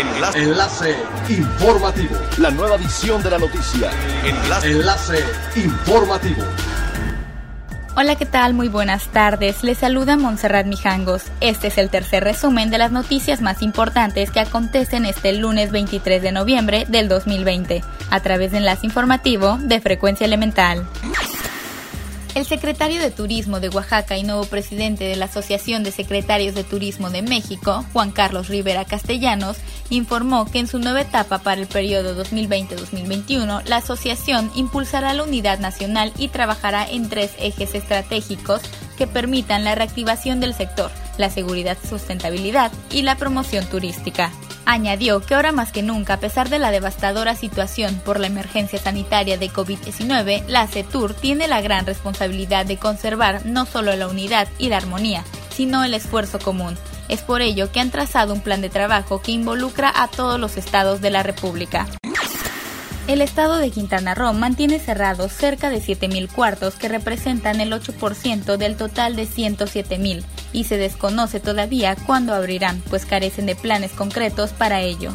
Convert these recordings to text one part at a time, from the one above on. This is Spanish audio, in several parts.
Enlace. Enlace informativo. La nueva edición de la noticia. Enlace. Enlace informativo. Hola, ¿qué tal? Muy buenas tardes. Les saluda Montserrat Mijangos. Este es el tercer resumen de las noticias más importantes que acontecen este lunes 23 de noviembre del 2020, a través de Enlace Informativo de Frecuencia Elemental. El secretario de Turismo de Oaxaca y nuevo presidente de la Asociación de Secretarios de Turismo de México, Juan Carlos Rivera Castellanos, informó que en su nueva etapa para el periodo 2020-2021, la asociación impulsará la unidad nacional y trabajará en tres ejes estratégicos que permitan la reactivación del sector, la seguridad sustentabilidad y la promoción turística. Añadió que ahora más que nunca, a pesar de la devastadora situación por la emergencia sanitaria de COVID-19, la CETUR tiene la gran responsabilidad de conservar no solo la unidad y la armonía, sino el esfuerzo común. Es por ello que han trazado un plan de trabajo que involucra a todos los estados de la República. El estado de Quintana Roo mantiene cerrados cerca de 7.000 cuartos que representan el 8% del total de 107.000 y se desconoce todavía cuándo abrirán, pues carecen de planes concretos para ello.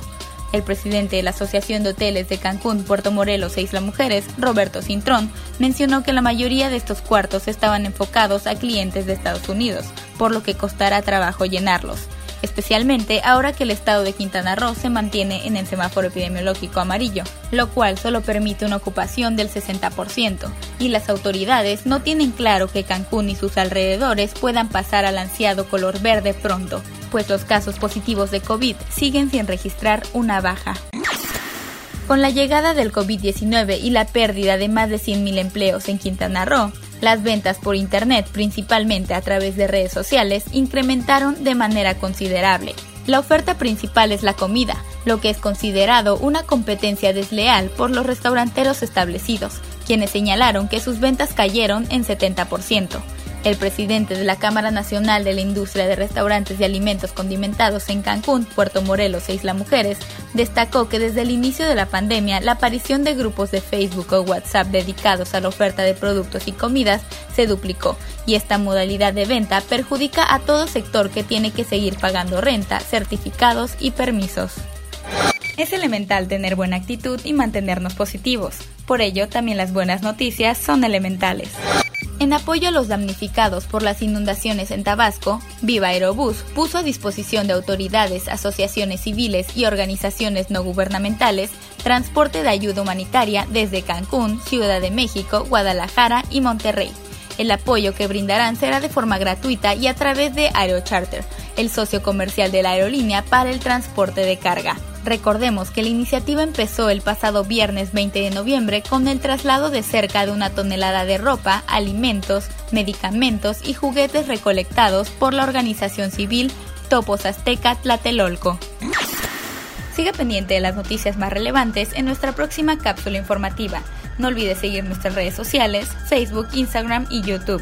El presidente de la Asociación de Hoteles de Cancún, Puerto Morelos e Isla Mujeres, Roberto Cintrón, mencionó que la mayoría de estos cuartos estaban enfocados a clientes de Estados Unidos, por lo que costará trabajo llenarlos especialmente ahora que el estado de Quintana Roo se mantiene en el semáforo epidemiológico amarillo, lo cual solo permite una ocupación del 60%, y las autoridades no tienen claro que Cancún y sus alrededores puedan pasar al ansiado color verde pronto, pues los casos positivos de COVID siguen sin registrar una baja. Con la llegada del COVID-19 y la pérdida de más de 100.000 empleos en Quintana Roo, las ventas por Internet, principalmente a través de redes sociales, incrementaron de manera considerable. La oferta principal es la comida, lo que es considerado una competencia desleal por los restauranteros establecidos, quienes señalaron que sus ventas cayeron en 70%. El presidente de la Cámara Nacional de la Industria de Restaurantes y Alimentos Condimentados en Cancún, Puerto Morelos e Isla Mujeres, destacó que desde el inicio de la pandemia la aparición de grupos de Facebook o WhatsApp dedicados a la oferta de productos y comidas se duplicó y esta modalidad de venta perjudica a todo sector que tiene que seguir pagando renta, certificados y permisos. Es elemental tener buena actitud y mantenernos positivos. Por ello, también las buenas noticias son elementales. En apoyo a los damnificados por las inundaciones en Tabasco, Viva Aerobús puso a disposición de autoridades, asociaciones civiles y organizaciones no gubernamentales transporte de ayuda humanitaria desde Cancún, Ciudad de México, Guadalajara y Monterrey. El apoyo que brindarán será de forma gratuita y a través de Aerocharter, el socio comercial de la aerolínea para el transporte de carga. Recordemos que la iniciativa empezó el pasado viernes 20 de noviembre con el traslado de cerca de una tonelada de ropa, alimentos, medicamentos y juguetes recolectados por la organización civil Topos Azteca Tlatelolco. Siga pendiente de las noticias más relevantes en nuestra próxima cápsula informativa. No olvides seguir nuestras redes sociales, Facebook, Instagram y YouTube.